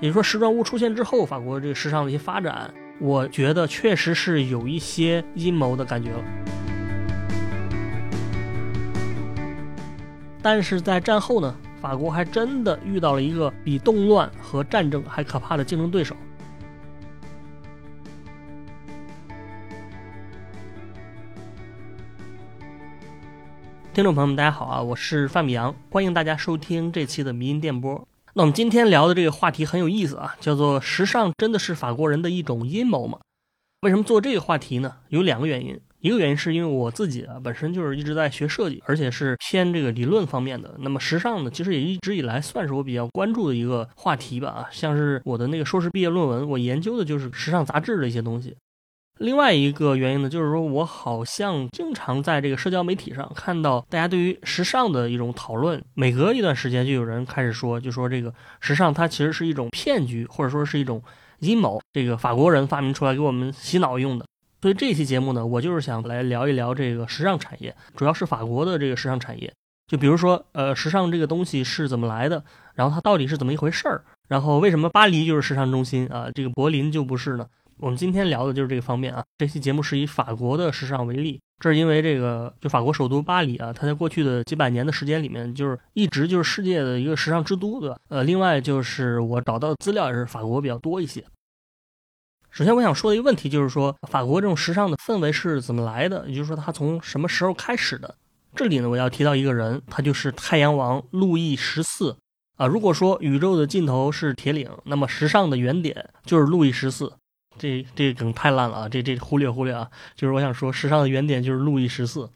也就是说，时装屋出现之后，法国这个时尚的一些发展，我觉得确实是有一些阴谋的感觉了。但是在战后呢，法国还真的遇到了一个比动乱和战争还可怕的竞争对手。听众朋友们，大家好啊，我是范米阳，欢迎大家收听这期的迷音电波。那我们今天聊的这个话题很有意思啊，叫做“时尚真的是法国人的一种阴谋吗？”为什么做这个话题呢？有两个原因。一个原因是因为我自己啊，本身就是一直在学设计，而且是偏这个理论方面的。那么时尚呢，其实也一直以来算是我比较关注的一个话题吧。啊，像是我的那个硕士毕业论文，我研究的就是时尚杂志的一些东西。另外一个原因呢，就是说我好像经常在这个社交媒体上看到大家对于时尚的一种讨论，每隔一段时间就有人开始说，就说这个时尚它其实是一种骗局，或者说是一种阴谋，这个法国人发明出来给我们洗脑用的。所以这期节目呢，我就是想来聊一聊这个时尚产业，主要是法国的这个时尚产业。就比如说，呃，时尚这个东西是怎么来的，然后它到底是怎么一回事儿，然后为什么巴黎就是时尚中心啊，这个柏林就不是呢？我们今天聊的就是这个方面啊。这期节目是以法国的时尚为例，这是因为这个就法国首都巴黎啊，它在过去的几百年的时间里面，就是一直就是世界的一个时尚之都，对吧？呃，另外就是我找到的资料也是法国比较多一些。首先，我想说的一个问题就是说，法国这种时尚的氛围是怎么来的？也就是说，它从什么时候开始的？这里呢，我要提到一个人，他就是太阳王路易十四啊。如果说宇宙的尽头是铁岭，那么时尚的原点就是路易十四。这这梗太烂了啊！这这忽略忽略啊！就是我想说，时尚的原点就是路易十四。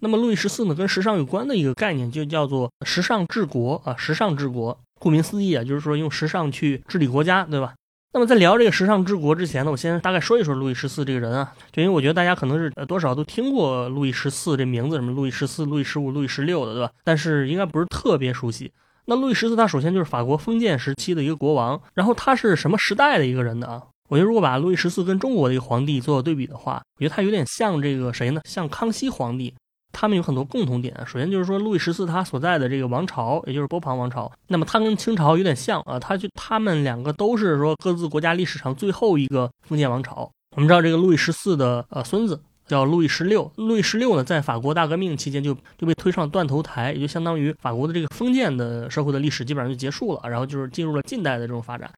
那么路易十四呢，跟时尚有关的一个概念就叫做时尚治国啊。时尚治国，顾名思义啊，就是说用时尚去治理国家，对吧？那么在聊这个时尚治国之前呢，我先大概说一说路易十四这个人啊，就因为我觉得大家可能是多少都听过路易十四这名字，什么路易十四、路易十五、路易十六的，对吧？但是应该不是特别熟悉。那路易十四他首先就是法国封建时期的一个国王，然后他是什么时代的一个人呢？啊？我觉得如果把路易十四跟中国的一个皇帝做对比的话，我觉得他有点像这个谁呢？像康熙皇帝。他们有很多共同点，首先就是说路易十四他所在的这个王朝，也就是波旁王朝，那么他跟清朝有点像啊，他就他们两个都是说各自国家历史上最后一个封建王朝。我们知道这个路易十四的呃孙子叫路易十六，路易十六呢在法国大革命期间就就被推上断头台，也就相当于法国的这个封建的社会的历史基本上就结束了，然后就是进入了近代的这种发展。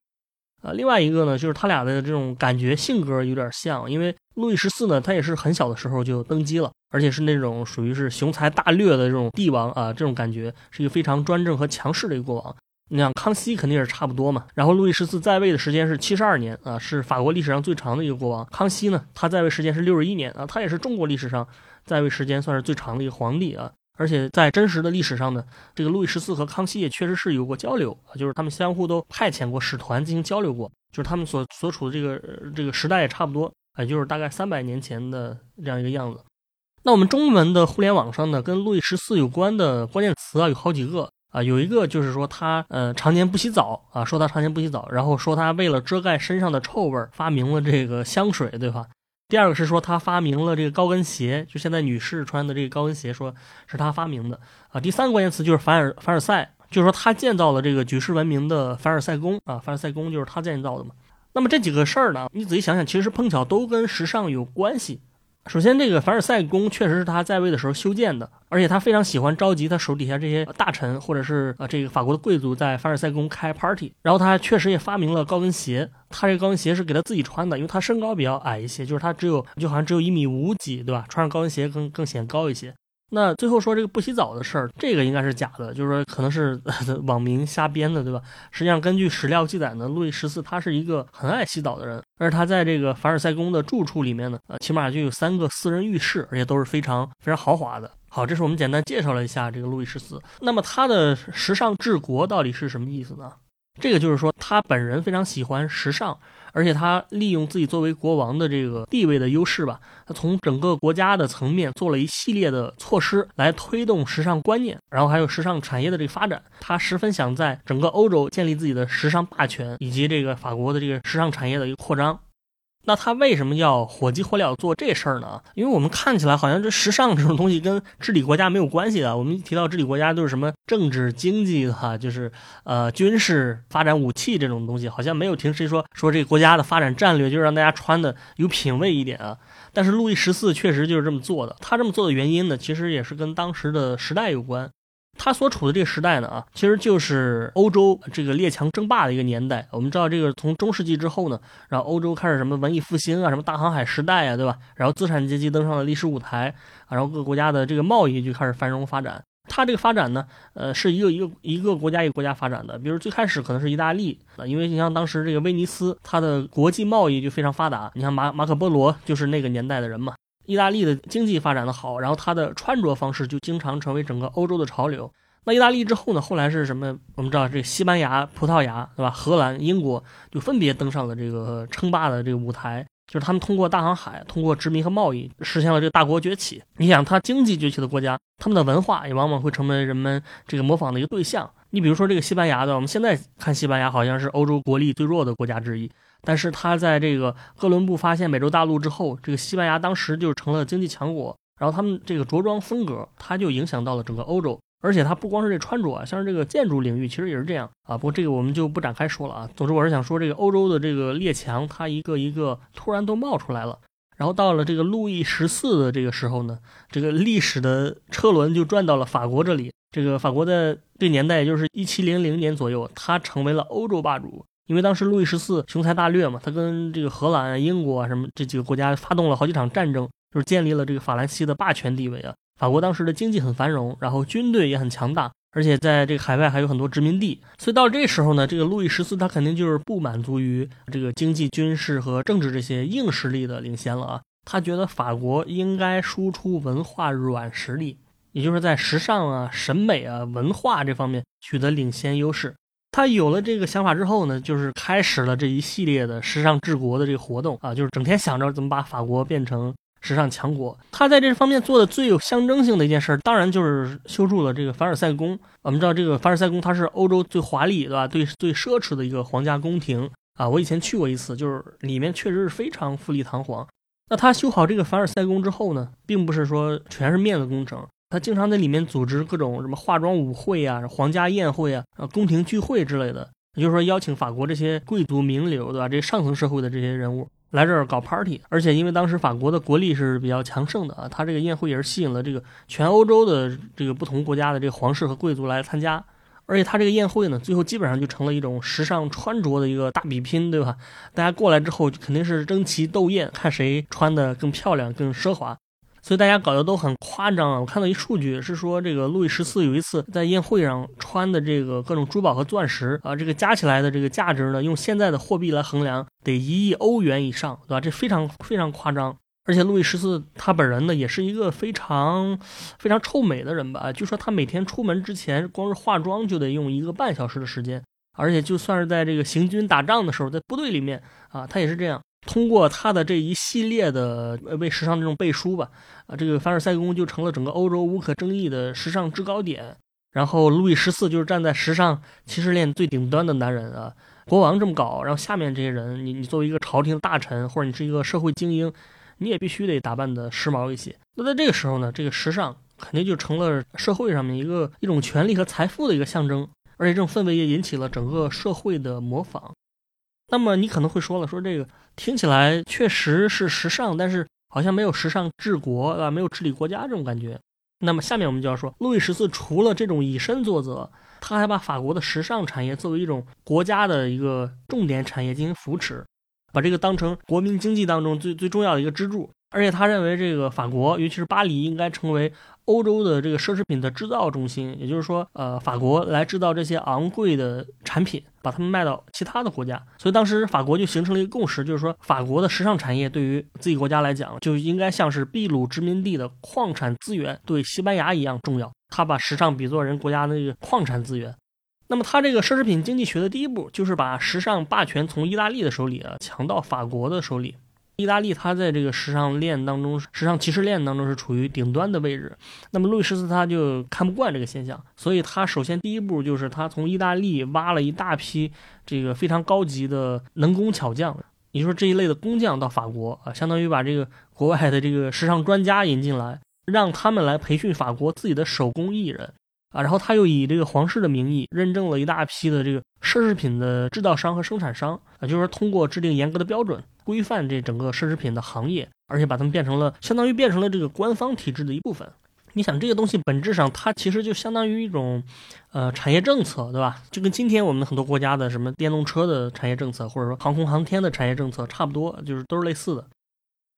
呃，另外一个呢，就是他俩的这种感觉性格有点像，因为路易十四呢，他也是很小的时候就登基了，而且是那种属于是雄才大略的这种帝王啊，这种感觉是一个非常专政和强势的一个国王。你像康熙肯定也是差不多嘛，然后路易十四在位的时间是七十二年啊，是法国历史上最长的一个国王。康熙呢，他在位时间是六十一年啊，他也是中国历史上在位时间算是最长的一个皇帝啊。而且在真实的历史上呢，这个路易十四和康熙也确实是有过交流，就是他们相互都派遣过使团进行交流过，就是他们所所处的这个这个时代也差不多，也就是大概三百年前的这样一个样子。那我们中文的互联网上呢，跟路易十四有关的关键词啊有好几个啊，有一个就是说他呃常年不洗澡啊，说他常年不洗澡，然后说他为了遮盖身上的臭味发明了这个香水，对吧？第二个是说他发明了这个高跟鞋，就现在女士穿的这个高跟鞋，说是他发明的啊。第三个关键词就是凡尔凡尔赛，就是说他建造了这个举世闻名的凡尔赛宫啊。凡尔赛宫就是他建造的嘛。那么这几个事儿呢，你仔细想想，其实碰巧都跟时尚有关系。首先，这个凡尔赛宫确实是他在位的时候修建的，而且他非常喜欢召集他手底下这些大臣或者是呃这个法国的贵族在凡尔赛宫开 party。然后他确实也发明了高跟鞋，他这个高跟鞋是给他自己穿的，因为他身高比较矮一些，就是他只有就好像只有一米五几，对吧？穿上高跟鞋更更显高一些。那最后说这个不洗澡的事儿，这个应该是假的，就是说可能是 网民瞎编的，对吧？实际上根据史料记载呢，路易十四他是一个很爱洗澡的人，而他在这个凡尔赛宫的住处里面呢，呃，起码就有三个私人浴室，而且都是非常非常豪华的。好，这是我们简单介绍了一下这个路易十四。那么他的时尚治国到底是什么意思呢？这个就是说他本人非常喜欢时尚。而且他利用自己作为国王的这个地位的优势吧，他从整个国家的层面做了一系列的措施来推动时尚观念，然后还有时尚产业的这个发展。他十分想在整个欧洲建立自己的时尚霸权，以及这个法国的这个时尚产业的一个扩张。那他为什么要火急火燎做这事儿呢？因为我们看起来好像这时尚这种东西跟治理国家没有关系的。我们一提到治理国家都是什么政治、经济哈，就是呃军事发展武器这种东西，好像没有听谁说说这个国家的发展战略就是让大家穿的有品位一点啊。但是路易十四确实就是这么做的。他这么做的原因呢，其实也是跟当时的时代有关。他所处的这个时代呢，啊，其实就是欧洲这个列强争霸的一个年代。我们知道，这个从中世纪之后呢，然后欧洲开始什么文艺复兴啊，什么大航海时代啊，对吧？然后资产阶级登上了历史舞台啊，然后各个国家的这个贸易就开始繁荣发展。它这个发展呢，呃，是一个一个一个国家一个国家发展的。比如最开始可能是意大利啊，因为你像当时这个威尼斯，它的国际贸易就非常发达。你像马马可波罗就是那个年代的人嘛。意大利的经济发展的好，然后它的穿着方式就经常成为整个欧洲的潮流。那意大利之后呢？后来是什么？我们知道这西班牙、葡萄牙，对吧？荷兰、英国就分别登上了这个称霸的这个舞台。就是他们通过大航海、通过殖民和贸易，实现了这个大国崛起。你想，它经济崛起的国家，他们的文化也往往会成为人们这个模仿的一个对象。你比如说这个西班牙的，我们现在看西班牙好像是欧洲国力最弱的国家之一。但是他在这个哥伦布发现美洲大陆之后，这个西班牙当时就成了经济强国，然后他们这个着装风格，它就影响到了整个欧洲。而且它不光是这穿着啊，像是这个建筑领域，其实也是这样啊。不过这个我们就不展开说了啊。总之我是想说，这个欧洲的这个列强，它一个一个突然都冒出来了。然后到了这个路易十四的这个时候呢，这个历史的车轮就转到了法国这里。这个法国的这年代，也就是一七零零年左右，它成为了欧洲霸主。因为当时路易十四雄才大略嘛，他跟这个荷兰、英国啊什么这几个国家发动了好几场战争，就是建立了这个法兰西的霸权地位啊。法国当时的经济很繁荣，然后军队也很强大，而且在这个海外还有很多殖民地。所以到这时候呢，这个路易十四他肯定就是不满足于这个经济、军事和政治这些硬实力的领先了啊。他觉得法国应该输出文化软实力，也就是在时尚啊、审美啊、文化这方面取得领先优势。他有了这个想法之后呢，就是开始了这一系列的时尚治国的这个活动啊，就是整天想着怎么把法国变成时尚强国。他在这方面做的最有象征性的一件事，当然就是修筑了这个凡尔赛宫。我们知道这个凡尔赛宫，它是欧洲最华丽，对吧？最最奢侈的一个皇家宫廷啊。我以前去过一次，就是里面确实是非常富丽堂皇。那他修好这个凡尔赛宫之后呢，并不是说全是面子工程。他经常在里面组织各种什么化妆舞会啊、皇家宴会啊、啊宫廷聚会之类的，也就是说邀请法国这些贵族名流，对吧？这上层社会的这些人物来这儿搞 party。而且因为当时法国的国力是比较强盛的啊，他这个宴会也是吸引了这个全欧洲的这个不同国家的这个皇室和贵族来参加。而且他这个宴会呢，最后基本上就成了一种时尚穿着的一个大比拼，对吧？大家过来之后肯定是争奇斗艳，看谁穿的更漂亮、更奢华。所以大家搞得都很夸张啊！我看到一数据是说，这个路易十四有一次在宴会上穿的这个各种珠宝和钻石啊，这个加起来的这个价值呢，用现在的货币来衡量，得一亿欧元以上，对吧？这非常非常夸张。而且路易十四他本人呢，也是一个非常非常臭美的人吧？据说他每天出门之前，光是化妆就得用一个半小时的时间，而且就算是在这个行军打仗的时候，在部队里面啊，他也是这样。通过他的这一系列的为时尚这种背书吧，啊，这个凡尔赛宫就成了整个欧洲无可争议的时尚制高点。然后路易十四就是站在时尚骑士链最顶端的男人啊，国王这么搞，然后下面这些人，你你作为一个朝廷大臣或者你是一个社会精英，你也必须得打扮的时髦一些。那在这个时候呢，这个时尚肯定就成了社会上面一个一种权力和财富的一个象征，而且这种氛围也引起了整个社会的模仿。那么你可能会说了，说这个听起来确实是时尚，但是好像没有时尚治国啊，没有治理国家这种感觉。那么下面我们就要说，路易十四除了这种以身作则，他还把法国的时尚产业作为一种国家的一个重点产业进行扶持，把这个当成国民经济当中最最重要的一个支柱。而且他认为，这个法国，尤其是巴黎，应该成为欧洲的这个奢侈品的制造中心。也就是说，呃，法国来制造这些昂贵的产品，把它们卖到其他的国家。所以当时法国就形成了一个共识，就是说，法国的时尚产业对于自己国家来讲，就应该像是秘鲁殖民地的矿产资源对西班牙一样重要。他把时尚比作人国家的那个矿产资源。那么，他这个奢侈品经济学的第一步，就是把时尚霸权从意大利的手里啊抢到法国的手里。意大利，它在这个时尚链当中，时尚歧视链当中是处于顶端的位置。那么路易十四他就看不惯这个现象，所以他首先第一步就是他从意大利挖了一大批这个非常高级的能工巧匠，也就是说这一类的工匠到法国啊，相当于把这个国外的这个时尚专家引进来，让他们来培训法国自己的手工艺人啊。然后他又以这个皇室的名义认证了一大批的这个奢侈品的制造商和生产商啊，就是说通过制定严格的标准，规范这整个奢侈品的行业，而且把他们变成了相当于变成了这个官方体制的一部分。你想这个东西本质上它其实就相当于一种，呃，产业政策，对吧？就跟今天我们很多国家的什么电动车的产业政策，或者说航空航天的产业政策差不多，就是都是类似的。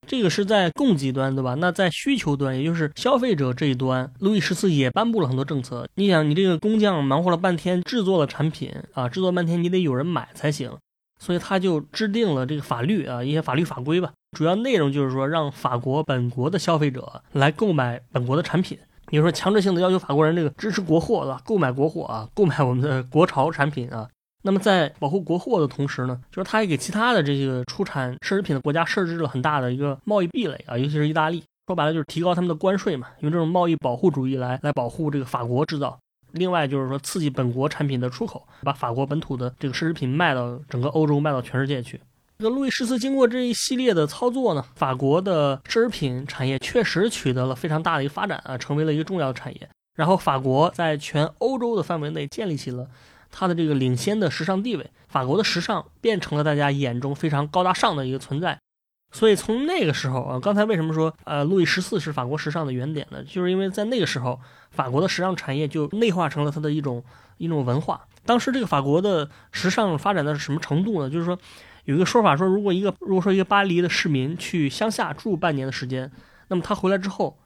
这个是在供给端，对吧？那在需求端，也就是消费者这一端，路易十四也颁布了很多政策。你想，你这个工匠忙活了半天制作了产品啊，制作半天你得有人买才行，所以他就制定了这个法律啊，一些法律法规吧。主要内容就是说，让法国本国的消费者来购买本国的产品，比如说强制性的要求法国人这个支持国货，对吧？购买国货啊，购买我们的国潮产品啊。那么在保护国货的同时呢，就是他也给其他的这个出产奢侈品的国家设置了很大的一个贸易壁垒啊，尤其是意大利，说白了就是提高他们的关税嘛，用这种贸易保护主义来来保护这个法国制造。另外就是说刺激本国产品的出口，把法国本土的这个奢侈品卖到整个欧洲，卖到全世界去。这个路易十四经过这一系列的操作呢，法国的奢侈品产业确实取得了非常大的一个发展啊，成为了一个重要的产业。然后法国在全欧洲的范围内建立起了它的这个领先的时尚地位，法国的时尚变成了大家眼中非常高大上的一个存在。所以从那个时候啊，刚才为什么说呃路易十四是法国时尚的原点呢？就是因为在那个时候，法国的时尚产业就内化成了它的一种一种文化。当时这个法国的时尚发展到什么程度呢？就是说。有一个说法说，如果一个如果说一个巴黎的市民去乡下住半年的时间，那么他回来之后，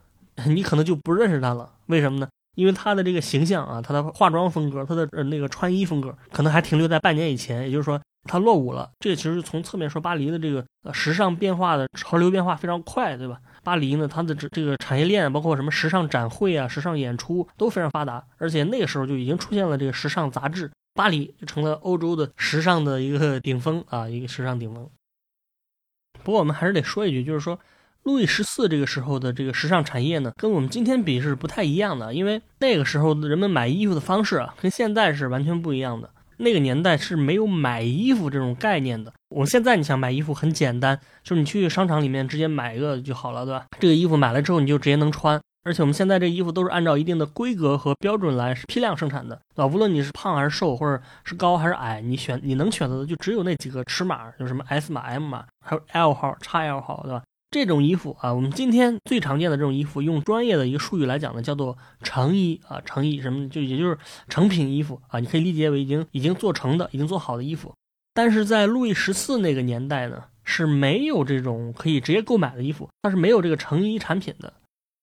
你可能就不认识他了。为什么呢？因为他的这个形象啊，他的化妆风格，他的那个穿衣风格，可能还停留在半年以前。也就是说，他落伍了。这个其实从侧面说，巴黎的这个时尚变化的潮流变化非常快，对吧？巴黎呢，它的这这个产业链，包括什么时尚展会啊、时尚演出都非常发达，而且那个时候就已经出现了这个时尚杂志。巴黎就成了欧洲的时尚的一个顶峰啊，一个时尚顶峰。不过我们还是得说一句，就是说，路易十四这个时候的这个时尚产业呢，跟我们今天比是不太一样的，因为那个时候人们买衣服的方式啊，跟现在是完全不一样的。那个年代是没有买衣服这种概念的。我们现在你想买衣服很简单，就是你去商场里面直接买一个就好了，对吧？这个衣服买了之后你就直接能穿。而且我们现在这衣服都是按照一定的规格和标准来批量生产的，对吧？无论你是胖还是瘦，或者是高还是矮，你选你能选择的就只有那几个尺码，就什么 S 码、M 码，还有 L 号、XL 号，对吧？这种衣服啊，我们今天最常见的这种衣服，用专业的一个术语来讲呢，叫做成衣啊，成衣什么就也就是成品衣服啊，你可以理解为已经已经做成的、已经做好的衣服。但是在路易十四那个年代呢，是没有这种可以直接购买的衣服，它是没有这个成衣产品的。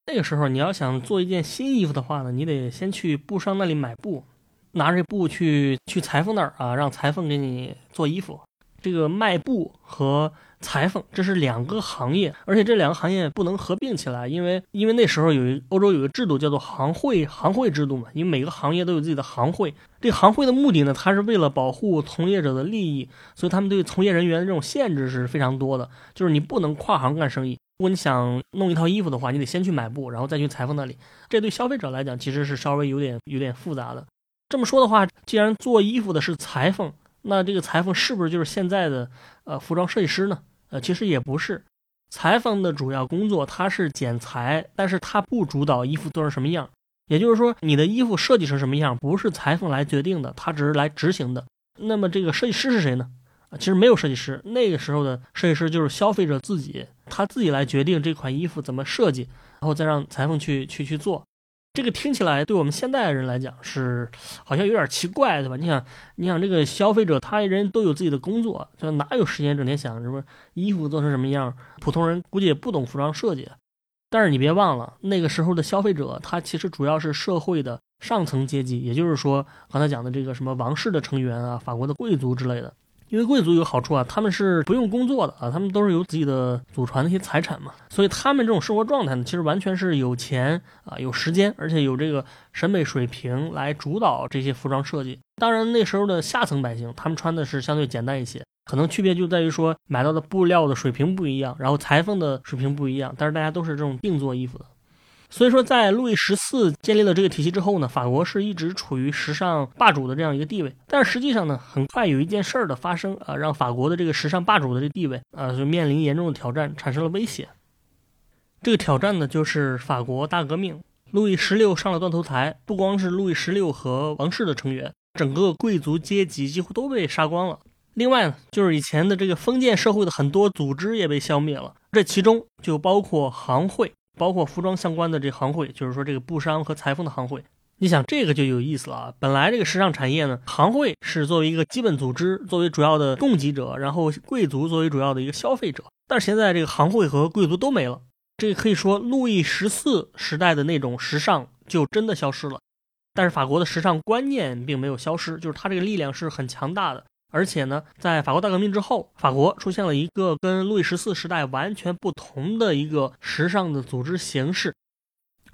那个时候，你要想做一件新衣服的话呢，你得先去布商那里买布，拿着布去去裁缝那儿啊，让裁缝给你做衣服。这个卖布和裁缝这是两个行业，而且这两个行业不能合并起来，因为因为那时候有一欧洲有个制度叫做行会行会制度嘛，因为每个行业都有自己的行会。这个行会的目的呢，它是为了保护从业者的利益，所以他们对从业人员的这种限制是非常多的，就是你不能跨行干生意。如果你想弄一套衣服的话，你得先去买布，然后再去裁缝那里。这对消费者来讲，其实是稍微有点有点复杂的。这么说的话，既然做衣服的是裁缝，那这个裁缝是不是就是现在的呃服装设计师呢？呃，其实也不是。裁缝的主要工作他是剪裁，但是他不主导衣服做成什么样。也就是说，你的衣服设计成什么样，不是裁缝来决定的，他只是来执行的。那么这个设计师是谁呢？其实没有设计师，那个时候的设计师就是消费者自己，他自己来决定这款衣服怎么设计，然后再让裁缝去去去做。这个听起来对我们现代人来讲是好像有点奇怪，对吧？你想，你想这个消费者他人都有自己的工作，就哪有时间整天想什么衣服做成什么样？普通人估计也不懂服装设计。但是你别忘了，那个时候的消费者他其实主要是社会的上层阶级，也就是说刚才讲的这个什么王室的成员啊，法国的贵族之类的。因为贵族有好处啊，他们是不用工作的啊，他们都是有自己的祖传的一些财产嘛，所以他们这种生活状态呢，其实完全是有钱啊，有时间，而且有这个审美水平来主导这些服装设计。当然，那时候的下层百姓，他们穿的是相对简单一些，可能区别就在于说买到的布料的水平不一样，然后裁缝的水平不一样，但是大家都是这种定做衣服的。所以说，在路易十四建立了这个体系之后呢，法国是一直处于时尚霸主的这样一个地位。但是实际上呢，很快有一件事儿的发生啊，让法国的这个时尚霸主的这地位啊，就面临严重的挑战，产生了威胁。这个挑战呢，就是法国大革命。路易十六上了断头台，不光是路易十六和王室的成员，整个贵族阶级几乎都被杀光了。另外呢，就是以前的这个封建社会的很多组织也被消灭了，这其中就包括行会。包括服装相关的这行会，就是说这个布商和裁缝的行会。你想这个就有意思了啊！本来这个时尚产业呢，行会是作为一个基本组织，作为主要的供给者，然后贵族作为主要的一个消费者。但是现在这个行会和贵族都没了，这个可以说路易十四时代的那种时尚就真的消失了。但是法国的时尚观念并没有消失，就是它这个力量是很强大的。而且呢，在法国大革命之后，法国出现了一个跟路易十四时代完全不同的一个时尚的组织形式。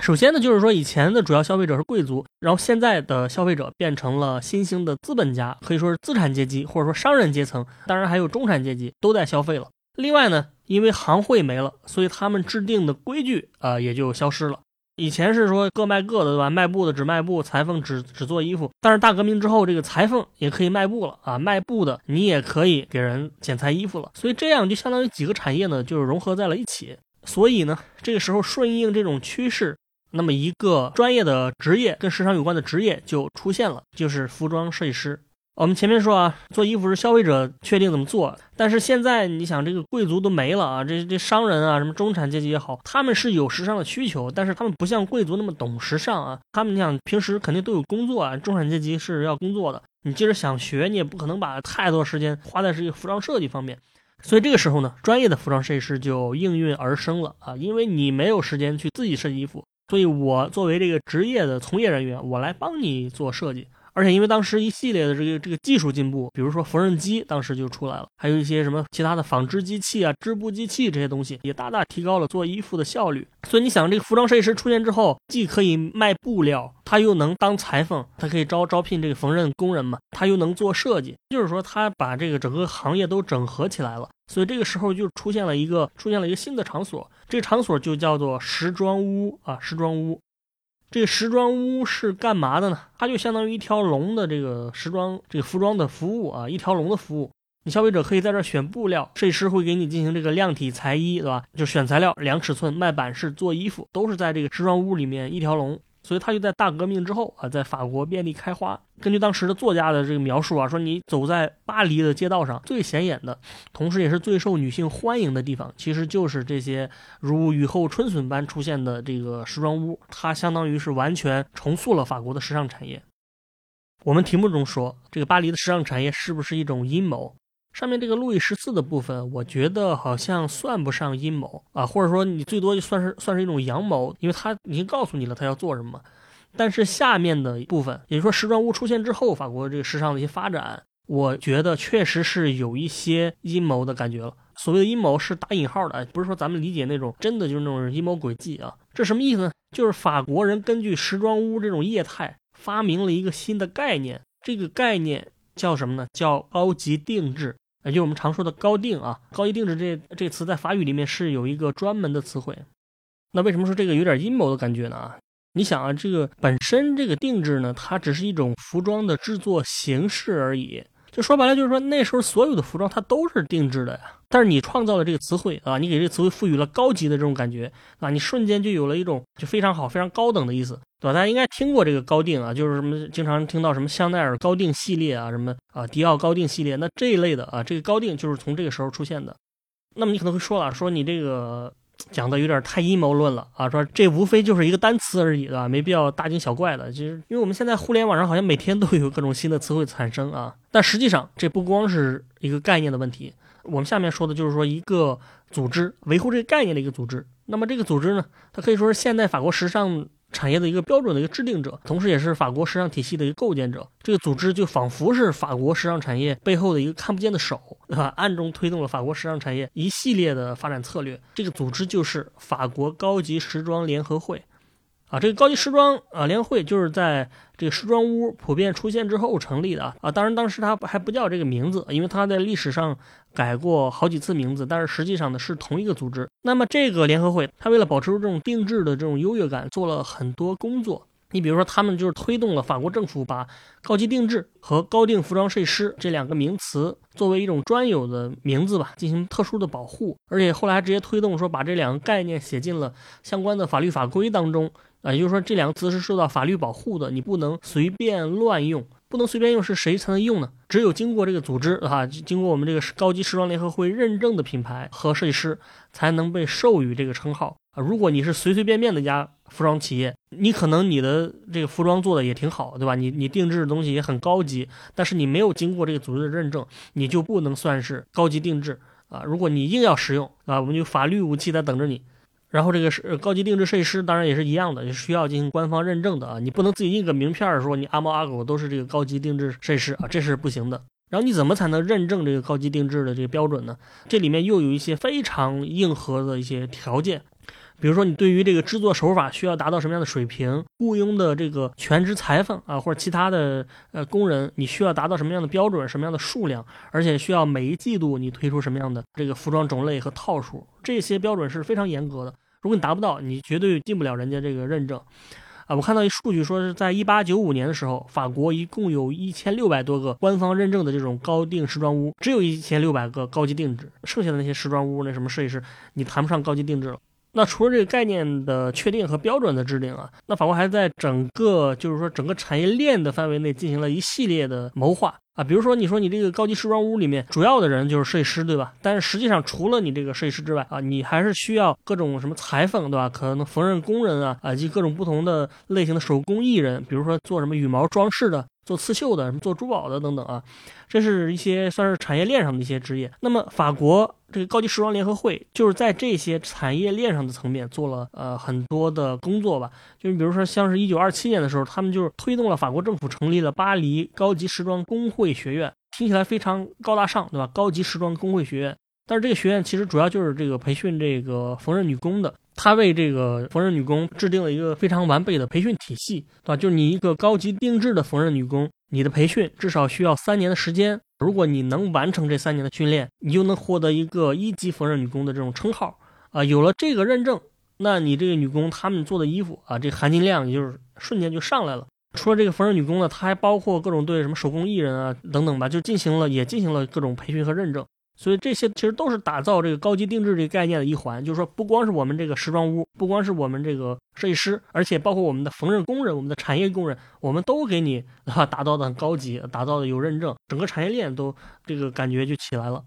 首先呢，就是说以前的主要消费者是贵族，然后现在的消费者变成了新兴的资本家，可以说是资产阶级或者说商人阶层，当然还有中产阶级都在消费了。另外呢，因为行会没了，所以他们制定的规矩啊也就消失了。以前是说各卖各的，对吧？卖布的只卖布，裁缝只只做衣服。但是大革命之后，这个裁缝也可以卖布了啊！卖布的你也可以给人剪裁衣服了。所以这样就相当于几个产业呢，就是融合在了一起。所以呢，这个时候顺应这种趋势，那么一个专业的职业跟时尚有关的职业就出现了，就是服装设计师。我们前面说啊，做衣服是消费者确定怎么做，但是现在你想，这个贵族都没了啊，这这商人啊，什么中产阶级也好，他们是有时尚的需求，但是他们不像贵族那么懂时尚啊。他们你想平时肯定都有工作啊，中产阶级是要工作的，你即使想学，你也不可能把太多时间花在这个服装设计方面。所以这个时候呢，专业的服装设计师就应运而生了啊，因为你没有时间去自己设计衣服，所以我作为这个职业的从业人员，我来帮你做设计。而且因为当时一系列的这个这个技术进步，比如说缝纫机当时就出来了，还有一些什么其他的纺织机器啊、织布机器这些东西，也大大提高了做衣服的效率。所以你想，这个服装设计师出现之后，既可以卖布料，他又能当裁缝，他可以招招聘这个缝纫工人嘛，他又能做设计，就是说他把这个整个行业都整合起来了。所以这个时候就出现了一个出现了一个新的场所，这个场所就叫做时装屋啊，时装屋。这时装屋是干嘛的呢？它就相当于一条龙的这个时装这个服装的服务啊，一条龙的服务。你消费者可以在这选布料，设计师会给你进行这个量体裁衣，对吧？就选材料、量尺寸、卖版式、做衣服，都是在这个时装屋里面一条龙。所以他就在大革命之后啊，在法国遍地开花。根据当时的作家的这个描述啊，说你走在巴黎的街道上，最显眼的，同时也是最受女性欢迎的地方，其实就是这些如雨后春笋般出现的这个时装屋。它相当于是完全重塑了法国的时尚产业。我们题目中说，这个巴黎的时尚产业是不是一种阴谋？上面这个路易十四的部分，我觉得好像算不上阴谋啊，或者说你最多就算是算是一种阳谋，因为他已经告诉你了他要做什么。但是下面的部分，也就是说时装屋出现之后，法国这个时尚的一些发展，我觉得确实是有一些阴谋的感觉了。所谓的阴谋是打引号的，不是说咱们理解那种真的就是那种阴谋诡计啊。这什么意思呢？就是法国人根据时装屋这种业态，发明了一个新的概念，这个概念叫什么呢？叫高级定制。也就是我们常说的高定啊，高级定制这这词在法语里面是有一个专门的词汇。那为什么说这个有点阴谋的感觉呢？啊你想啊，这个本身这个定制呢，它只是一种服装的制作形式而已。就说白了，就是说那时候所有的服装它都是定制的呀。但是你创造了这个词汇啊，你给这个词汇赋予了高级的这种感觉啊，你瞬间就有了一种就非常好、非常高等的意思，对吧？大家应该听过这个高定啊，就是什么经常听到什么香奈儿高定系列啊，什么啊迪奥高定系列，那这一类的啊，这个高定就是从这个时候出现的。那么你可能会说了，说你这个讲的有点太阴谋论了啊，说这无非就是一个单词而已，对吧？没必要大惊小怪的。其实，因为我们现在互联网上好像每天都有各种新的词汇产生啊，但实际上这不光是一个概念的问题。我们下面说的就是说一个组织维护这个概念的一个组织。那么这个组织呢，它可以说是现代法国时尚产业的一个标准的一个制定者，同时也是法国时尚体系的一个构建者。这个组织就仿佛是法国时尚产业背后的一个看不见的手，对吧？暗中推动了法国时尚产业一系列的发展策略。这个组织就是法国高级时装联合会。啊，这个高级时装啊联合会就是在这个时装屋普遍出现之后成立的啊。当然当时它还不叫这个名字，因为它在历史上改过好几次名字，但是实际上呢是同一个组织。那么这个联合会，它为了保持这种定制的这种优越感，做了很多工作。你比如说，他们就是推动了法国政府把高级定制和高定服装设计师这两个名词作为一种专有的名字吧，进行特殊的保护，而且后来还直接推动说把这两个概念写进了相关的法律法规当中啊，也就是说这两个词是受到法律保护的，你不能随便乱用，不能随便用，是谁才能用呢？只有经过这个组织啊，经过我们这个高级时装联合会认证的品牌和设计师才能被授予这个称号啊。如果你是随随便便的一家。服装企业，你可能你的这个服装做的也挺好，对吧？你你定制的东西也很高级，但是你没有经过这个组织的认证，你就不能算是高级定制啊。如果你硬要使用啊，我们就法律武器在等着你。然后这个是高级定制设计师，当然也是一样的，也需要进行官方认证的啊。你不能自己印个名片说你阿猫阿狗都是这个高级定制设计师啊，这是不行的。然后你怎么才能认证这个高级定制的这个标准呢？这里面又有一些非常硬核的一些条件。比如说，你对于这个制作手法需要达到什么样的水平，雇佣的这个全职裁缝啊，或者其他的呃工人，你需要达到什么样的标准、什么样的数量，而且需要每一季度你推出什么样的这个服装种类和套数，这些标准是非常严格的。如果你达不到，你绝对进不了人家这个认证。啊，我看到一数据说是在一八九五年的时候，法国一共有一千六百多个官方认证的这种高定时装屋，只有一千六百个高级定制，剩下的那些时装屋那什么设计师，你谈不上高级定制了。那除了这个概念的确定和标准的制定啊，那法国还在整个就是说整个产业链的范围内进行了一系列的谋划啊，比如说你说你这个高级时装屋里面主要的人就是设计师对吧？但是实际上除了你这个设计师之外啊，你还是需要各种什么裁缝对吧？可能缝纫工人啊啊及各种不同的类型的手工艺人，比如说做什么羽毛装饰的。做刺绣的，什么做珠宝的等等啊，这是一些算是产业链上的一些职业。那么法国这个高级时装联合会就是在这些产业链上的层面做了呃很多的工作吧。就是比如说像是一九二七年的时候，他们就是推动了法国政府成立了巴黎高级时装工会学院，听起来非常高大上，对吧？高级时装工会学院，但是这个学院其实主要就是这个培训这个缝纫女工的。他为这个缝纫女工制定了一个非常完备的培训体系，对吧？就是你一个高级定制的缝纫女工，你的培训至少需要三年的时间。如果你能完成这三年的训练，你就能获得一个一级缝纫女工的这种称号啊。有了这个认证，那你这个女工她们做的衣服啊，这含金量也就是瞬间就上来了。除了这个缝纫女工呢，它还包括各种对什么手工艺人啊等等吧，就进行了也进行了各种培训和认证。所以这些其实都是打造这个高级定制这个概念的一环，就是说不光是我们这个时装屋，不光是我们这个设计师，而且包括我们的缝纫工人、我们的产业工人，我们都给你啊打造的很高级，打造的有认证，整个产业链都这个感觉就起来了。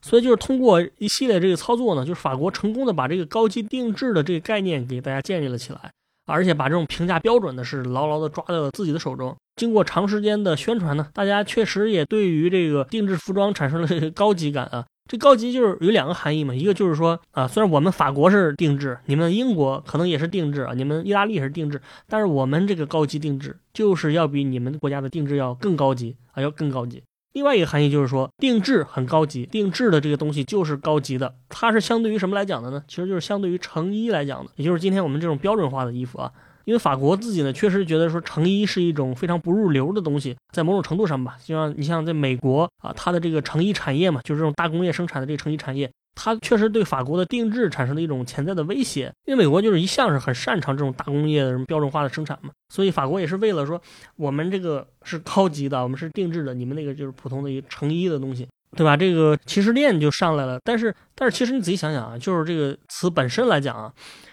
所以就是通过一系列这个操作呢，就是法国成功的把这个高级定制的这个概念给大家建立了起来。而且把这种评价标准呢是牢牢的抓在了自己的手中。经过长时间的宣传呢，大家确实也对于这个定制服装产生了高级感啊。这高级就是有两个含义嘛，一个就是说啊，虽然我们法国是定制，你们英国可能也是定制啊，你们意大利也是定制，但是我们这个高级定制就是要比你们国家的定制要更高级啊，要更高级。另外一个含义就是说，定制很高级，定制的这个东西就是高级的。它是相对于什么来讲的呢？其实就是相对于成衣来讲的，也就是今天我们这种标准化的衣服啊。因为法国自己呢，确实觉得说成衣是一种非常不入流的东西，在某种程度上吧，就像你像在美国啊，它的这个成衣产业嘛，就是这种大工业生产的这个成衣产业。它确实对法国的定制产生了一种潜在的威胁，因为美国就是一向是很擅长这种大工业的什么标准化的生产嘛，所以法国也是为了说我们这个是高级的，我们是定制的，你们那个就是普通的一个成衣的东西，对吧？这个其实链就上来了。但是，但是其实你仔细想想啊，就是这个词本身来讲啊，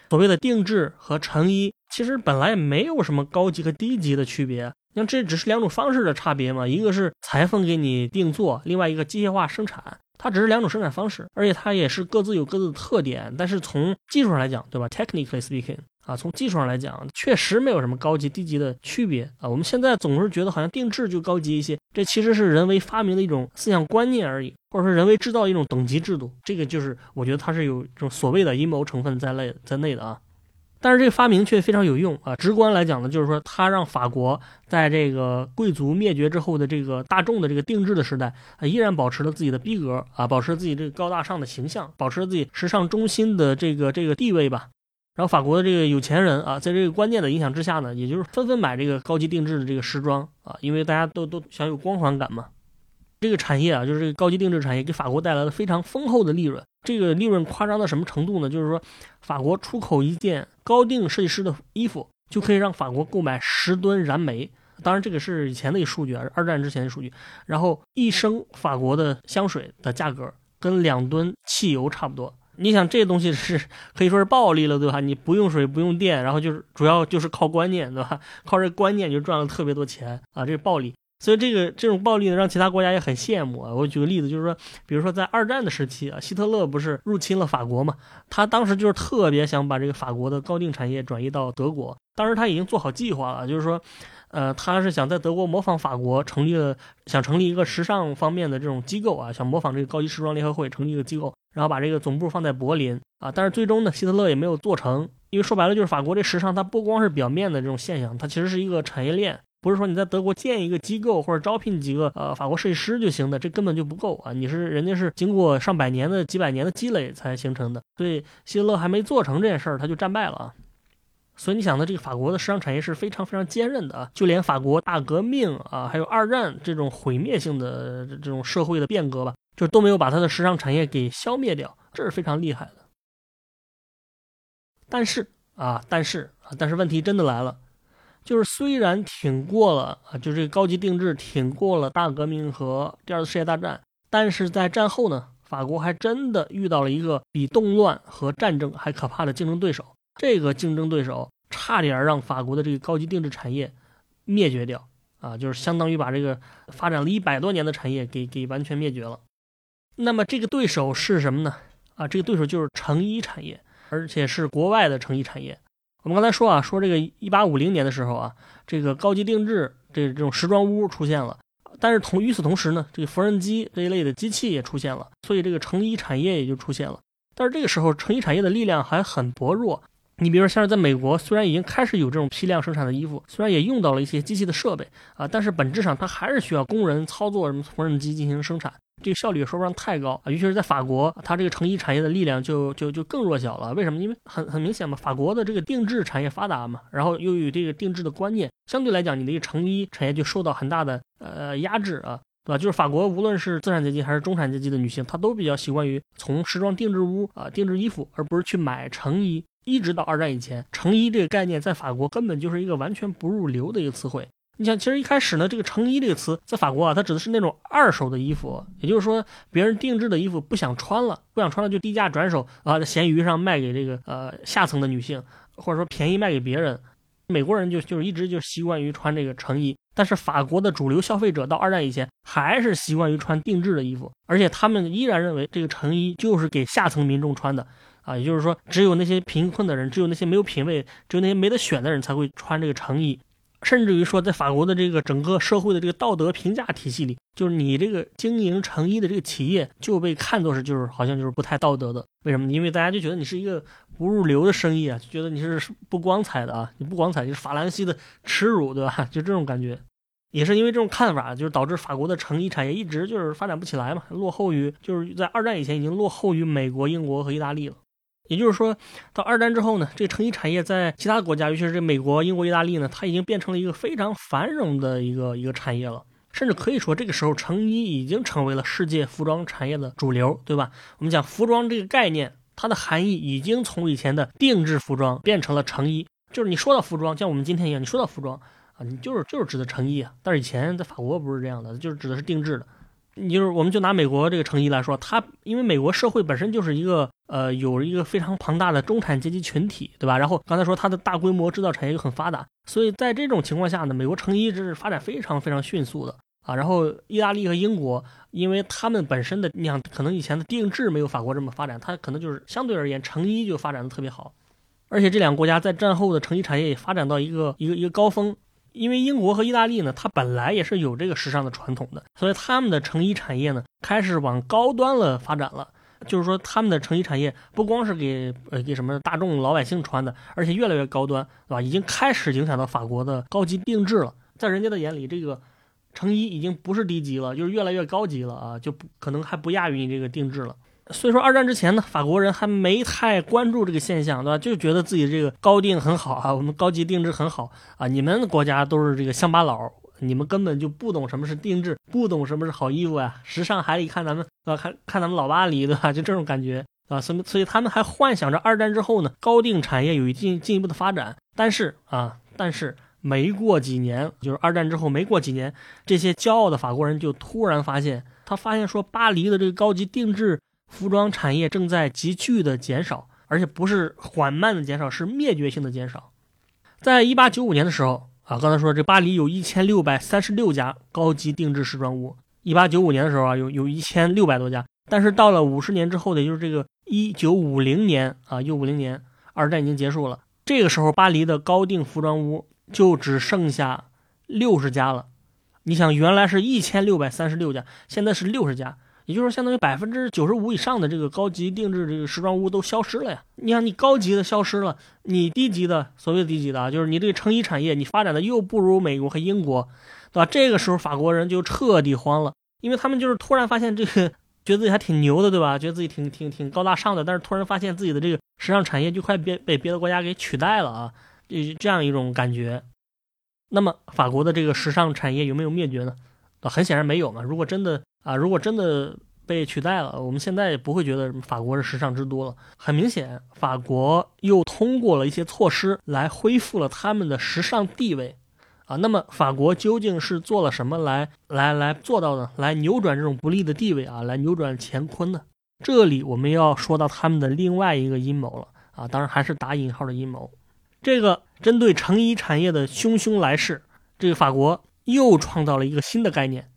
所谓的定制和成衣，其实本来没有什么高级和低级的区别，那这只是两种方式的差别嘛，一个是裁缝给你定做，另外一个机械化生产。它只是两种生产方式，而且它也是各自有各自的特点。但是从技术上来讲，对吧？Technically speaking，啊，从技术上来讲，确实没有什么高级低级的区别啊。我们现在总是觉得好像定制就高级一些，这其实是人为发明的一种思想观念而已，或者说人为制造一种等级制度。这个就是我觉得它是有这种所谓的阴谋成分在内在内的啊。但是这个发明却非常有用啊！直观来讲呢，就是说它让法国在这个贵族灭绝之后的这个大众的这个定制的时代啊，依然保持了自己的逼格啊，保持自己这个高大上的形象，保持自己时尚中心的这个这个地位吧。然后法国的这个有钱人啊，在这个观念的影响之下呢，也就是纷纷买这个高级定制的这个时装啊，因为大家都都想有光环感嘛。这个产业啊，就是这个高级定制产业，给法国带来了非常丰厚的利润。这个利润夸张到什么程度呢？就是说，法国出口一件高定设计师的衣服，就可以让法国购买十吨燃煤。当然，这个是以前的一数据啊，二战之前的数据。然后，一升法国的香水的价格跟两吨汽油差不多。你想这东西是可以说是暴利了，对吧？你不用水，不用电，然后就是主要就是靠观念，对吧？靠这观念就赚了特别多钱啊！这是暴利，所以这个这种暴利呢，让其他国家也很羡慕啊。我举个例子，就是说，比如说在二战的时期啊，希特勒不是入侵了法国嘛？他当时就是特别想把这个法国的高定产业转移到德国，当时他已经做好计划了，就是说。呃，他是想在德国模仿法国，成立了想成立一个时尚方面的这种机构啊，想模仿这个高级时装联合会，成立一个机构，然后把这个总部放在柏林啊。但是最终呢，希特勒也没有做成，因为说白了就是法国这时尚，它不光是表面的这种现象，它其实是一个产业链，不是说你在德国建一个机构或者招聘几个呃法国设计师就行的，这根本就不够啊。你是人家是经过上百年的几百年的积累才形成的，所以希特勒还没做成这件事儿，他就战败了啊。所以你想的这个法国的时尚产业是非常非常坚韧的啊，就连法国大革命啊，还有二战这种毁灭性的这种社会的变革吧，就都没有把它的时尚产业给消灭掉，这是非常厉害的。但是啊，但是啊，但是问题真的来了，就是虽然挺过了啊，就这个高级定制挺过了大革命和第二次世界大战，但是在战后呢，法国还真的遇到了一个比动乱和战争还可怕的竞争对手。这个竞争对手差点让法国的这个高级定制产业灭绝掉啊，就是相当于把这个发展了一百多年的产业给给完全灭绝了。那么这个对手是什么呢？啊，这个对手就是成衣产业，而且是国外的成衣产业。我们刚才说啊，说这个一八五零年的时候啊，这个高级定制这这种时装屋出现了，但是同与此同时呢，这个缝纫机这一类的机器也出现了，所以这个成衣产业也就出现了。但是这个时候成衣产业的力量还很薄弱。你比如说，像是在美国，虽然已经开始有这种批量生产的衣服，虽然也用到了一些机器的设备啊，但是本质上它还是需要工人操作什么缝纫机进行生产，这个效率也说不上太高啊。尤其是在法国，它这个成衣产业的力量就就就更弱小了。为什么？因为很很明显嘛，法国的这个定制产业发达嘛，然后又有这个定制的观念，相对来讲，你的一个成衣产业就受到很大的呃压制啊，对吧？就是法国无论是资产阶级还是中产阶级的女性，她都比较习惯于从时装定制屋啊定制衣服，而不是去买成衣。一直到二战以前，成衣这个概念在法国根本就是一个完全不入流的一个词汇。你想，其实一开始呢，这个成衣这个词在法国啊，它指的是那种二手的衣服，也就是说别人定制的衣服不想穿了，不想穿了就低价转手啊，在闲鱼上卖给这个呃下层的女性，或者说便宜卖给别人。美国人就就是一直就习惯于穿这个成衣，但是法国的主流消费者到二战以前还是习惯于穿定制的衣服，而且他们依然认为这个成衣就是给下层民众穿的。啊，也就是说，只有那些贫困的人，只有那些没有品位，只有那些没得选的人才会穿这个成衣。甚至于说，在法国的这个整个社会的这个道德评价体系里，就是你这个经营成衣的这个企业就被看作是就是好像就是不太道德的。为什么？因为大家就觉得你是一个不入流的生意啊，就觉得你是不光彩的啊，你不光彩就是法兰西的耻辱，对吧？就这种感觉，也是因为这种看法，就是导致法国的成衣产业一直就是发展不起来嘛，落后于就是在二战以前已经落后于美国、英国和意大利了。也就是说，到二战之后呢，这个成衣产业在其他国家，尤其是这美国、英国、意大利呢，它已经变成了一个非常繁荣的一个一个产业了。甚至可以说，这个时候成衣已经成为了世界服装产业的主流，对吧？我们讲服装这个概念，它的含义已经从以前的定制服装变成了成衣。就是你说到服装，像我们今天一样，你说到服装啊，你就是就是指的成衣啊。但是以前在法国不是这样的，就是指的是定制的。你就是，我们就拿美国这个成衣来说，它因为美国社会本身就是一个呃，有一个非常庞大的中产阶级群体，对吧？然后刚才说它的大规模制造产业又很发达，所以在这种情况下呢，美国成衣这是发展非常非常迅速的啊。然后意大利和英国，因为他们本身的你想，可能以前的定制没有法国这么发展，它可能就是相对而言成衣就发展的特别好，而且这两个国家在战后的成衣产业也发展到一个一个一个高峰。因为英国和意大利呢，它本来也是有这个时尚的传统的，所以他们的成衣产业呢开始往高端了发展了。就是说，他们的成衣产业不光是给呃给什么大众老百姓穿的，而且越来越高端，对吧？已经开始影响到法国的高级定制了。在人家的眼里，这个成衣已经不是低级了，就是越来越高级了啊，就不可能还不亚于你这个定制了。所以说二战之前呢，法国人还没太关注这个现象，对吧？就觉得自己这个高定很好啊，我们高级定制很好啊，你们国家都是这个乡巴佬，你们根本就不懂什么是定制，不懂什么是好衣服呀，时尚还得看咱们，对吧？看看咱们老巴黎，对吧？就这种感觉啊，所以所以他们还幻想着二战之后呢，高定产业有一进进一步的发展，但是啊，但是。没过几年，就是二战之后没过几年，这些骄傲的法国人就突然发现，他发现说巴黎的这个高级定制服装产业正在急剧的减少，而且不是缓慢的减少，是灭绝性的减少。在一八九五年的时候啊，刚才说这巴黎有一千六百三十六家高级定制时装屋。一八九五年的时候啊，有有一千六百多家，但是到了五十年之后的，也就是这个一九五零年啊，一九五零年，二战已经结束了，这个时候巴黎的高定服装屋。就只剩下六十家了，你想，原来是一千六百三十六家，现在是六十家，也就是说，相当于百分之九十五以上的这个高级定制这个时装屋都消失了呀。你想，你高级的消失了，你低级的，所谓的低级的啊，就是你这个成衣产业，你发展的又不如美国和英国，对吧？这个时候法国人就彻底慌了，因为他们就是突然发现这个，觉得自己还挺牛的，对吧？觉得自己挺挺挺高大上的，但是突然发现自己的这个时尚产业就快被被别的国家给取代了啊。这这样一种感觉，那么法国的这个时尚产业有没有灭绝呢？很显然没有嘛。如果真的啊，如果真的被取代了，我们现在也不会觉得法国是时尚之都了。很明显，法国又通过了一些措施来恢复了他们的时尚地位啊。那么法国究竟是做了什么来来来做到的，来扭转这种不利的地位啊，来扭转乾坤呢？这里我们要说到他们的另外一个阴谋了啊，当然还是打引号的阴谋。这个针对成衣产业的汹汹来势，这个法国又创造了一个新的概念，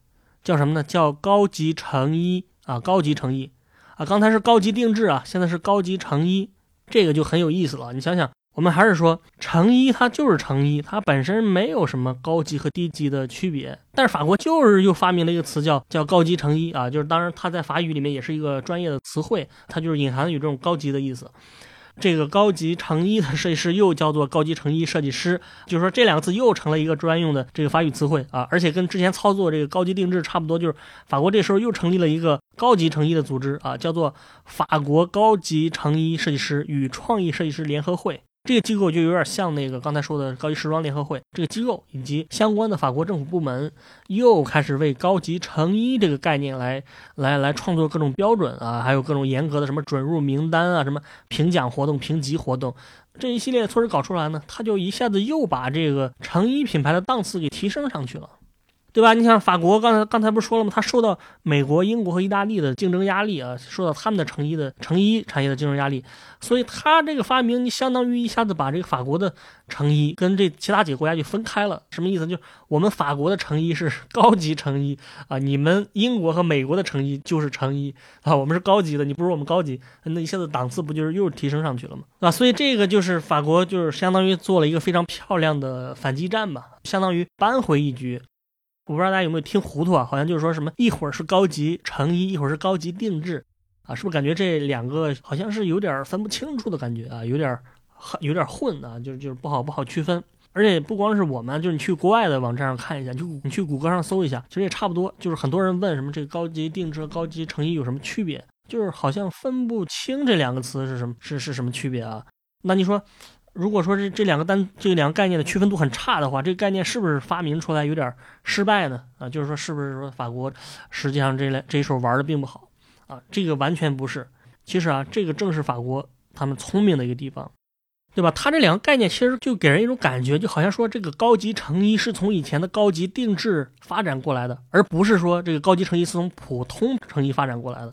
叫什么呢？叫高级成衣啊，高级成衣啊。刚才是高级定制啊，现在是高级成衣，这个就很有意思了。你想想，我们还是说成衣它就是成衣，它本身没有什么高级和低级的区别，但是法国就是又发明了一个词叫叫高级成衣啊，就是当然它在法语里面也是一个专业的词汇，它就是隐含有这种高级的意思。这个高级成衣的设计师又叫做高级成衣设计师，就是说这两个字又成了一个专用的这个法语词汇啊，而且跟之前操作这个高级定制差不多，就是法国这时候又成立了一个高级成衣的组织啊，叫做法国高级成衣设计师与创意设计师联合会。这个机构就有点像那个刚才说的高级时装联合会，这个机构以及相关的法国政府部门又开始为高级成衣这个概念来来来创作各种标准啊，还有各种严格的什么准入名单啊，什么评奖活动、评级活动，这一系列措施搞出来呢，他就一下子又把这个成衣品牌的档次给提升上去了。对吧？你像法国，刚才刚才不是说了吗？它受到美国、英国和意大利的竞争压力啊，受到他们的成衣的成衣产业的竞争压力，所以它这个发明，你相当于一下子把这个法国的成衣跟这其他几个国家就分开了。什么意思？就我们法国的成衣是高级成衣啊，你们英国和美国的成衣就是成衣啊，我们是高级的，你不如我们高级，那一下子档次不就是又提升上去了吗？啊，所以这个就是法国就是相当于做了一个非常漂亮的反击战吧，相当于扳回一局。我不知道大家有没有听糊涂啊？好像就是说什么一会儿是高级成衣，一会儿是高级定制，啊，是不是感觉这两个好像是有点分不清楚的感觉啊？有点有点混啊，就是就是不好不好区分。而且不光是我们，就是你去国外的网站上看一下，就你去谷歌上搜一下，其实也差不多。就是很多人问什么这个高级定制和、高级成衣有什么区别，就是好像分不清这两个词是什么是是什么区别啊？那你说？如果说是这两个单这两个概念的区分度很差的话，这个概念是不是发明出来有点失败呢？啊，就是说是不是说法国实际上这类这一手玩的并不好啊？这个完全不是。其实啊，这个正是法国他们聪明的一个地方，对吧？它这两个概念其实就给人一种感觉，就好像说这个高级成衣是从以前的高级定制发展过来的，而不是说这个高级成衣是从普通成衣发展过来的。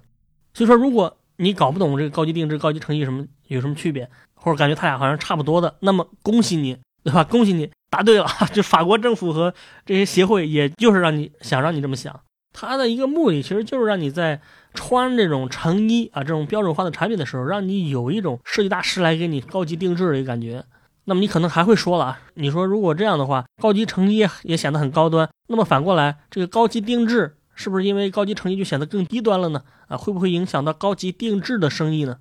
所以说，如果你搞不懂这个高级定制、高级成衣什么有什么区别？或者感觉他俩好像差不多的，那么恭喜你，对吧？恭喜你答对了。就法国政府和这些协会，也就是让你想让你这么想，他的一个目的其实就是让你在穿这种成衣啊这种标准化的产品的时候，让你有一种设计大师来给你高级定制的一个感觉。那么你可能还会说了啊，你说如果这样的话，高级成衣也显得很高端，那么反过来，这个高级定制是不是因为高级成衣就显得更低端了呢？啊，会不会影响到高级定制的生意呢？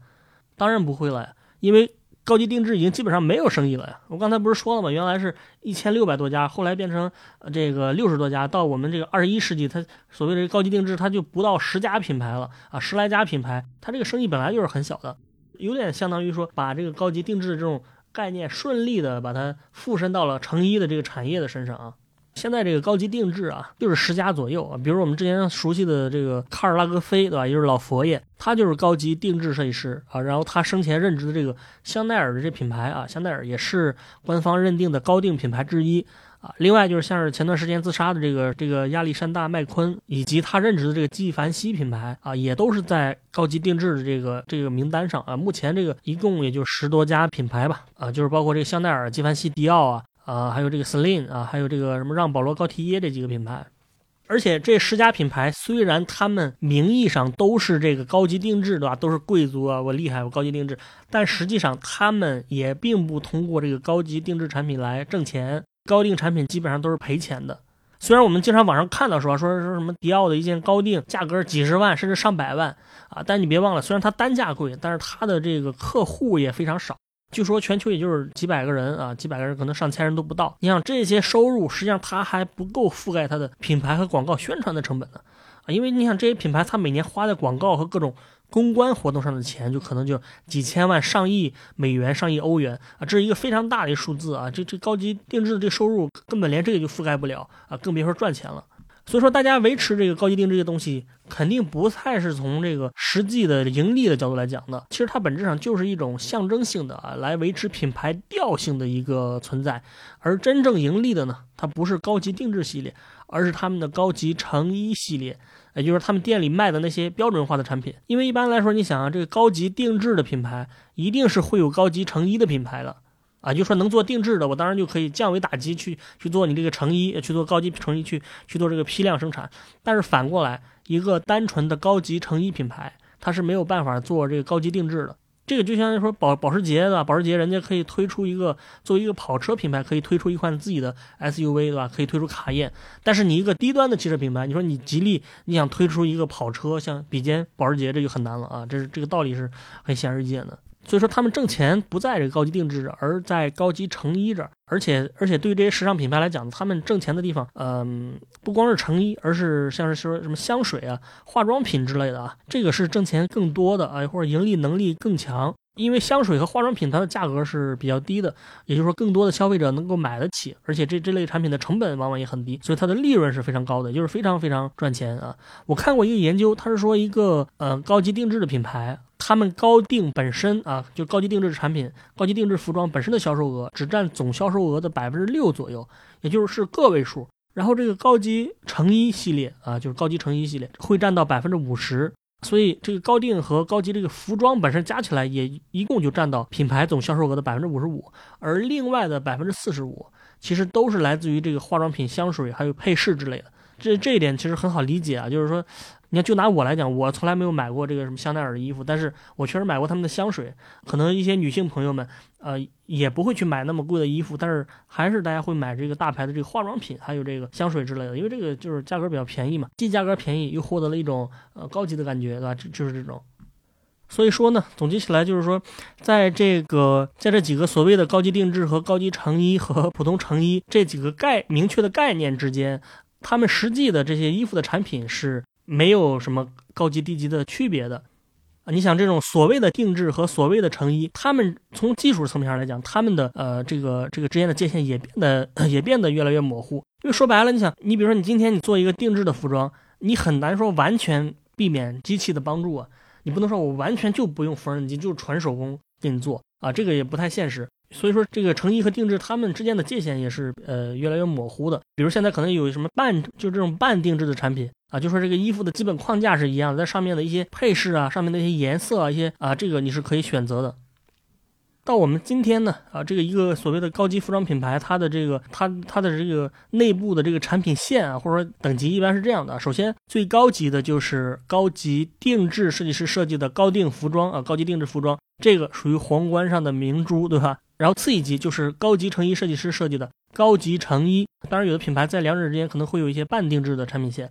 当然不会了，因为。高级定制已经基本上没有生意了呀。我刚才不是说了吗？原来是一千六百多家，后来变成这个六十多家，到我们这个二十一世纪，它所谓的高级定制，它就不到十家品牌了啊，十来家品牌，它这个生意本来就是很小的，有点相当于说把这个高级定制的这种概念顺利的把它附身到了成衣的这个产业的身上啊。现在这个高级定制啊，就是十家左右啊。比如我们之前熟悉的这个卡尔拉格菲，对吧？也就是老佛爷，他就是高级定制设计师啊。然后他生前任职的这个香奈儿的这品牌啊，香奈儿也是官方认定的高定品牌之一啊。另外就是像是前段时间自杀的这个这个亚历山大麦昆，以及他任职的这个纪梵希品牌啊，也都是在高级定制的这个这个名单上啊。目前这个一共也就十多家品牌吧啊，就是包括这个香奈儿、纪梵希、迪奥啊。啊，还有这个 Celine 啊，还有这个什么让保罗高缇耶这几个品牌，而且这十家品牌虽然他们名义上都是这个高级定制，对吧？都是贵族啊，我厉害，我高级定制，但实际上他们也并不通过这个高级定制产品来挣钱，高定产品基本上都是赔钱的。虽然我们经常网上看到说说说什么迪奥的一件高定价格几十万甚至上百万啊，但你别忘了，虽然它单价贵，但是它的这个客户也非常少。据说全球也就是几百个人啊，几百个人可能上千人都不到。你想这些收入，实际上它还不够覆盖它的品牌和广告宣传的成本呢啊！因为你想这些品牌，它每年花在广告和各种公关活动上的钱，就可能就几千万、上亿美元、上亿欧元啊，这是一个非常大的数字啊！这这高级定制的这收入根本连这个就覆盖不了啊，更别说赚钱了。所以说，大家维持这个高级定制的东西，肯定不太是从这个实际的盈利的角度来讲的。其实它本质上就是一种象征性的啊，来维持品牌调性的一个存在。而真正盈利的呢，它不是高级定制系列，而是他们的高级成衣系列，也就是他们店里卖的那些标准化的产品。因为一般来说，你想啊，这个高级定制的品牌，一定是会有高级成衣的品牌的。啊，就说能做定制的，我当然就可以降维打击去去做你这个成衣，去做高级成衣，去去做这个批量生产。但是反过来，一个单纯的高级成衣品牌，它是没有办法做这个高级定制的。这个就相当于说保保时捷对吧？保时捷人家可以推出一个作为一个跑车品牌，可以推出一款自己的 SUV 对吧？可以推出卡宴。但是你一个低端的汽车品牌，你说你吉利，你想推出一个跑车像比肩保时捷，这就很难了啊！这是这个道理是很显而易见的。所以说，他们挣钱不在这个高级定制，而在高级成衣这儿。而且，而且对于这些时尚品牌来讲，他们挣钱的地方，嗯，不光是成衣，而是像是说什么香水啊、化妆品之类的啊，这个是挣钱更多的啊，或者盈利能力更强。因为香水和化妆品它的价格是比较低的，也就是说，更多的消费者能够买得起，而且这这类产品的成本往往也很低，所以它的利润是非常高的，就是非常非常赚钱啊。我看过一个研究，他是说一个呃高级定制的品牌。他们高定本身啊，就高级定制产品、高级定制服装本身的销售额只占总销售额的百分之六左右，也就是个位数。然后这个高级成衣系列啊，就是高级成衣系列会占到百分之五十。所以这个高定和高级这个服装本身加起来也一共就占到品牌总销售额的百分之五十五，而另外的百分之四十五其实都是来自于这个化妆品、香水还有配饰之类的。这这一点其实很好理解啊，就是说。你看，就拿我来讲，我从来没有买过这个什么香奈儿的衣服，但是我确实买过他们的香水。可能一些女性朋友们，呃，也不会去买那么贵的衣服，但是还是大家会买这个大牌的这个化妆品，还有这个香水之类的，因为这个就是价格比较便宜嘛，既价格便宜又获得了一种呃高级的感觉，对吧？就是这种。所以说呢，总结起来就是说，在这个在这几个所谓的高级定制和高级成衣和普通成衣这几个概明确的概念之间，他们实际的这些衣服的产品是。没有什么高级低级的区别的啊！你想这种所谓的定制和所谓的成衣，他们从技术层面上来讲，他们的呃这个这个之间的界限也变得 也变得越来越模糊。因为说白了，你想，你比如说你今天你做一个定制的服装，你很难说完全避免机器的帮助啊！你不能说我完全就不用缝纫机，就纯手工给你做啊，这个也不太现实。所以说，这个成衣和定制，他们之间的界限也是呃越来越模糊的。比如现在可能有什么半就这种半定制的产品啊，就说这个衣服的基本框架是一样的，在上面的一些配饰啊，上面的一些颜色啊，一些啊，这个你是可以选择的。到我们今天呢，啊，这个一个所谓的高级服装品牌，它的这个它它的这个内部的这个产品线啊，或者说等级一般是这样的：首先最高级的就是高级定制设计师设计的高定服装啊，高级定制服装，这个属于皇冠上的明珠，对吧？然后次一级就是高级成衣设计师设计的高级成衣，当然有的品牌在两者之间可能会有一些半定制的产品线。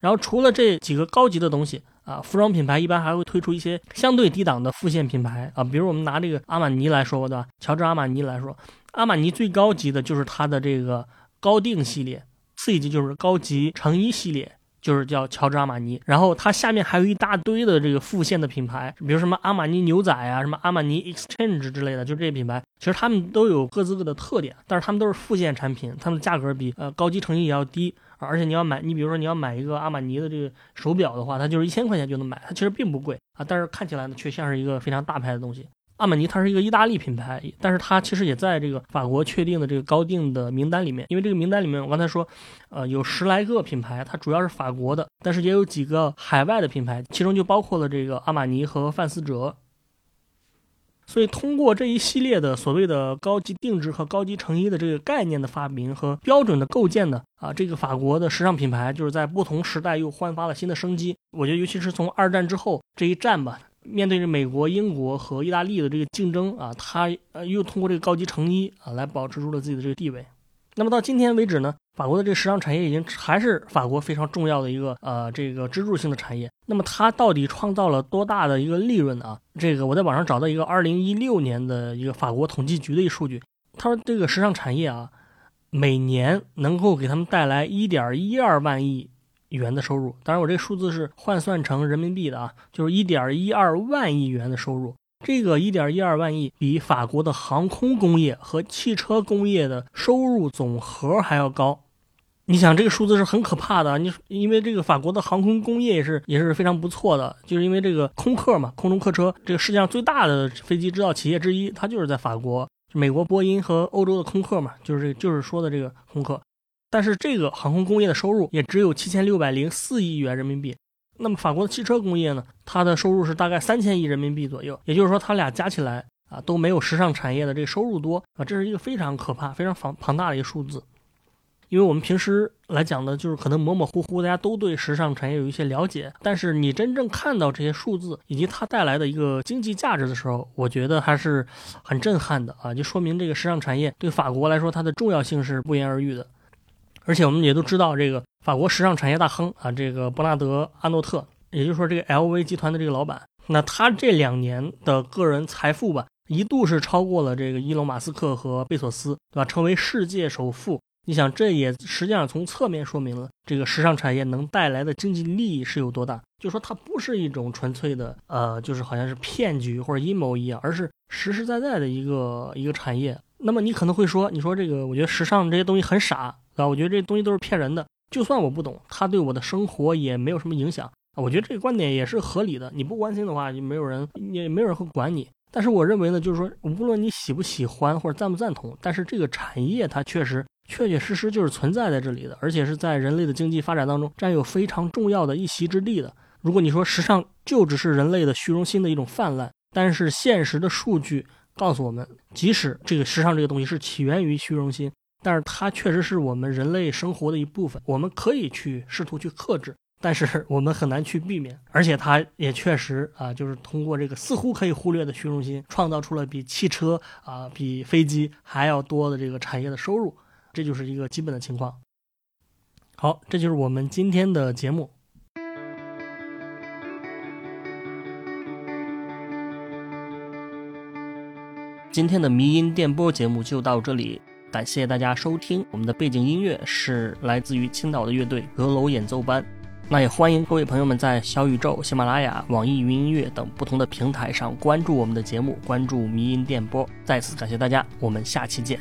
然后除了这几个高级的东西啊，服装品牌一般还会推出一些相对低档的副线品牌啊，比如我们拿这个阿玛尼来说吧，对吧？乔治阿玛尼来说，阿玛尼最高级的就是它的这个高定系列，次一级就是高级成衣系列。就是叫乔治阿玛尼，然后它下面还有一大堆的这个副线的品牌，比如什么阿玛尼牛仔啊，什么阿玛尼 Exchange 之类的，就这些品牌，其实他们都有各自各的特点，但是他们都是副线产品，他们的价格比呃高级成衣也要低，而且你要买，你比如说你要买一个阿玛尼的这个手表的话，它就是一千块钱就能买，它其实并不贵啊，但是看起来呢却像是一个非常大牌的东西。阿玛尼它是一个意大利品牌，但是它其实也在这个法国确定的这个高定的名单里面。因为这个名单里面，我刚才说，呃，有十来个品牌，它主要是法国的，但是也有几个海外的品牌，其中就包括了这个阿玛尼和范思哲。所以，通过这一系列的所谓的高级定制和高级成衣的这个概念的发明和标准的构建呢，啊，这个法国的时尚品牌就是在不同时代又焕发了新的生机。我觉得，尤其是从二战之后这一战吧。面对着美国、英国和意大利的这个竞争啊，他呃又通过这个高级成衣啊来保持住了自己的这个地位。那么到今天为止呢，法国的这个时尚产业已经还是法国非常重要的一个呃这个支柱性的产业。那么它到底创造了多大的一个利润啊？这个我在网上找到一个二零一六年的一个法国统计局的一数据，他说这个时尚产业啊，每年能够给他们带来一点一二万亿。元的收入，当然我这个数字是换算成人民币的啊，就是一点一二万亿元的收入。这个一点一二万亿比法国的航空工业和汽车工业的收入总和还要高。你想这个数字是很可怕的，你因为这个法国的航空工业也是也是非常不错的，就是因为这个空客嘛，空中客车这个世界上最大的飞机制造企业之一，它就是在法国，美国波音和欧洲的空客嘛，就是就是说的这个空客。但是这个航空工业的收入也只有七千六百零四亿元人民币，那么法国的汽车工业呢？它的收入是大概三千亿人民币左右，也就是说，它俩加起来啊都没有时尚产业的这个收入多啊，这是一个非常可怕、非常庞庞大的一个数字。因为我们平时来讲呢，就是可能模模糊糊，大家都对时尚产业有一些了解，但是你真正看到这些数字以及它带来的一个经济价值的时候，我觉得还是很震撼的啊！就说明这个时尚产业对法国来说，它的重要性是不言而喻的。而且我们也都知道，这个法国时尚产业大亨啊，这个伯纳德·阿诺特，也就是说这个 LV 集团的这个老板，那他这两年的个人财富吧，一度是超过了这个伊隆·马斯克和贝索斯，对吧？成为世界首富。你想，这也实际上从侧面说明了这个时尚产业能带来的经济利益是有多大。就说它不是一种纯粹的，呃，就是好像是骗局或者阴谋一样，而是实实在在的一个一个产业。那么你可能会说，你说这个，我觉得时尚这些东西很傻。啊，我觉得这东西都是骗人的。就算我不懂，它对我的生活也没有什么影响。我觉得这个观点也是合理的。你不关心的话，就没有人，也没有人会管你。但是我认为呢，就是说，无论你喜不喜欢或者赞不赞同，但是这个产业它确实确确实实就是存在在这里的，而且是在人类的经济发展当中占有非常重要的一席之地的。如果你说时尚就只是人类的虚荣心的一种泛滥，但是现实的数据告诉我们，即使这个时尚这个东西是起源于虚荣心。但是它确实是我们人类生活的一部分，我们可以去试图去克制，但是我们很难去避免。而且它也确实啊，就是通过这个似乎可以忽略的虚荣心，创造出了比汽车啊、比飞机还要多的这个产业的收入，这就是一个基本的情况。好，这就是我们今天的节目。今天的迷音电波节目就到这里。感谢大家收听，我们的背景音乐是来自于青岛的乐队阁楼演奏班。那也欢迎各位朋友们在小宇宙、喜马拉雅、网易云音乐等不同的平台上关注我们的节目，关注迷音电波。再次感谢大家，我们下期见。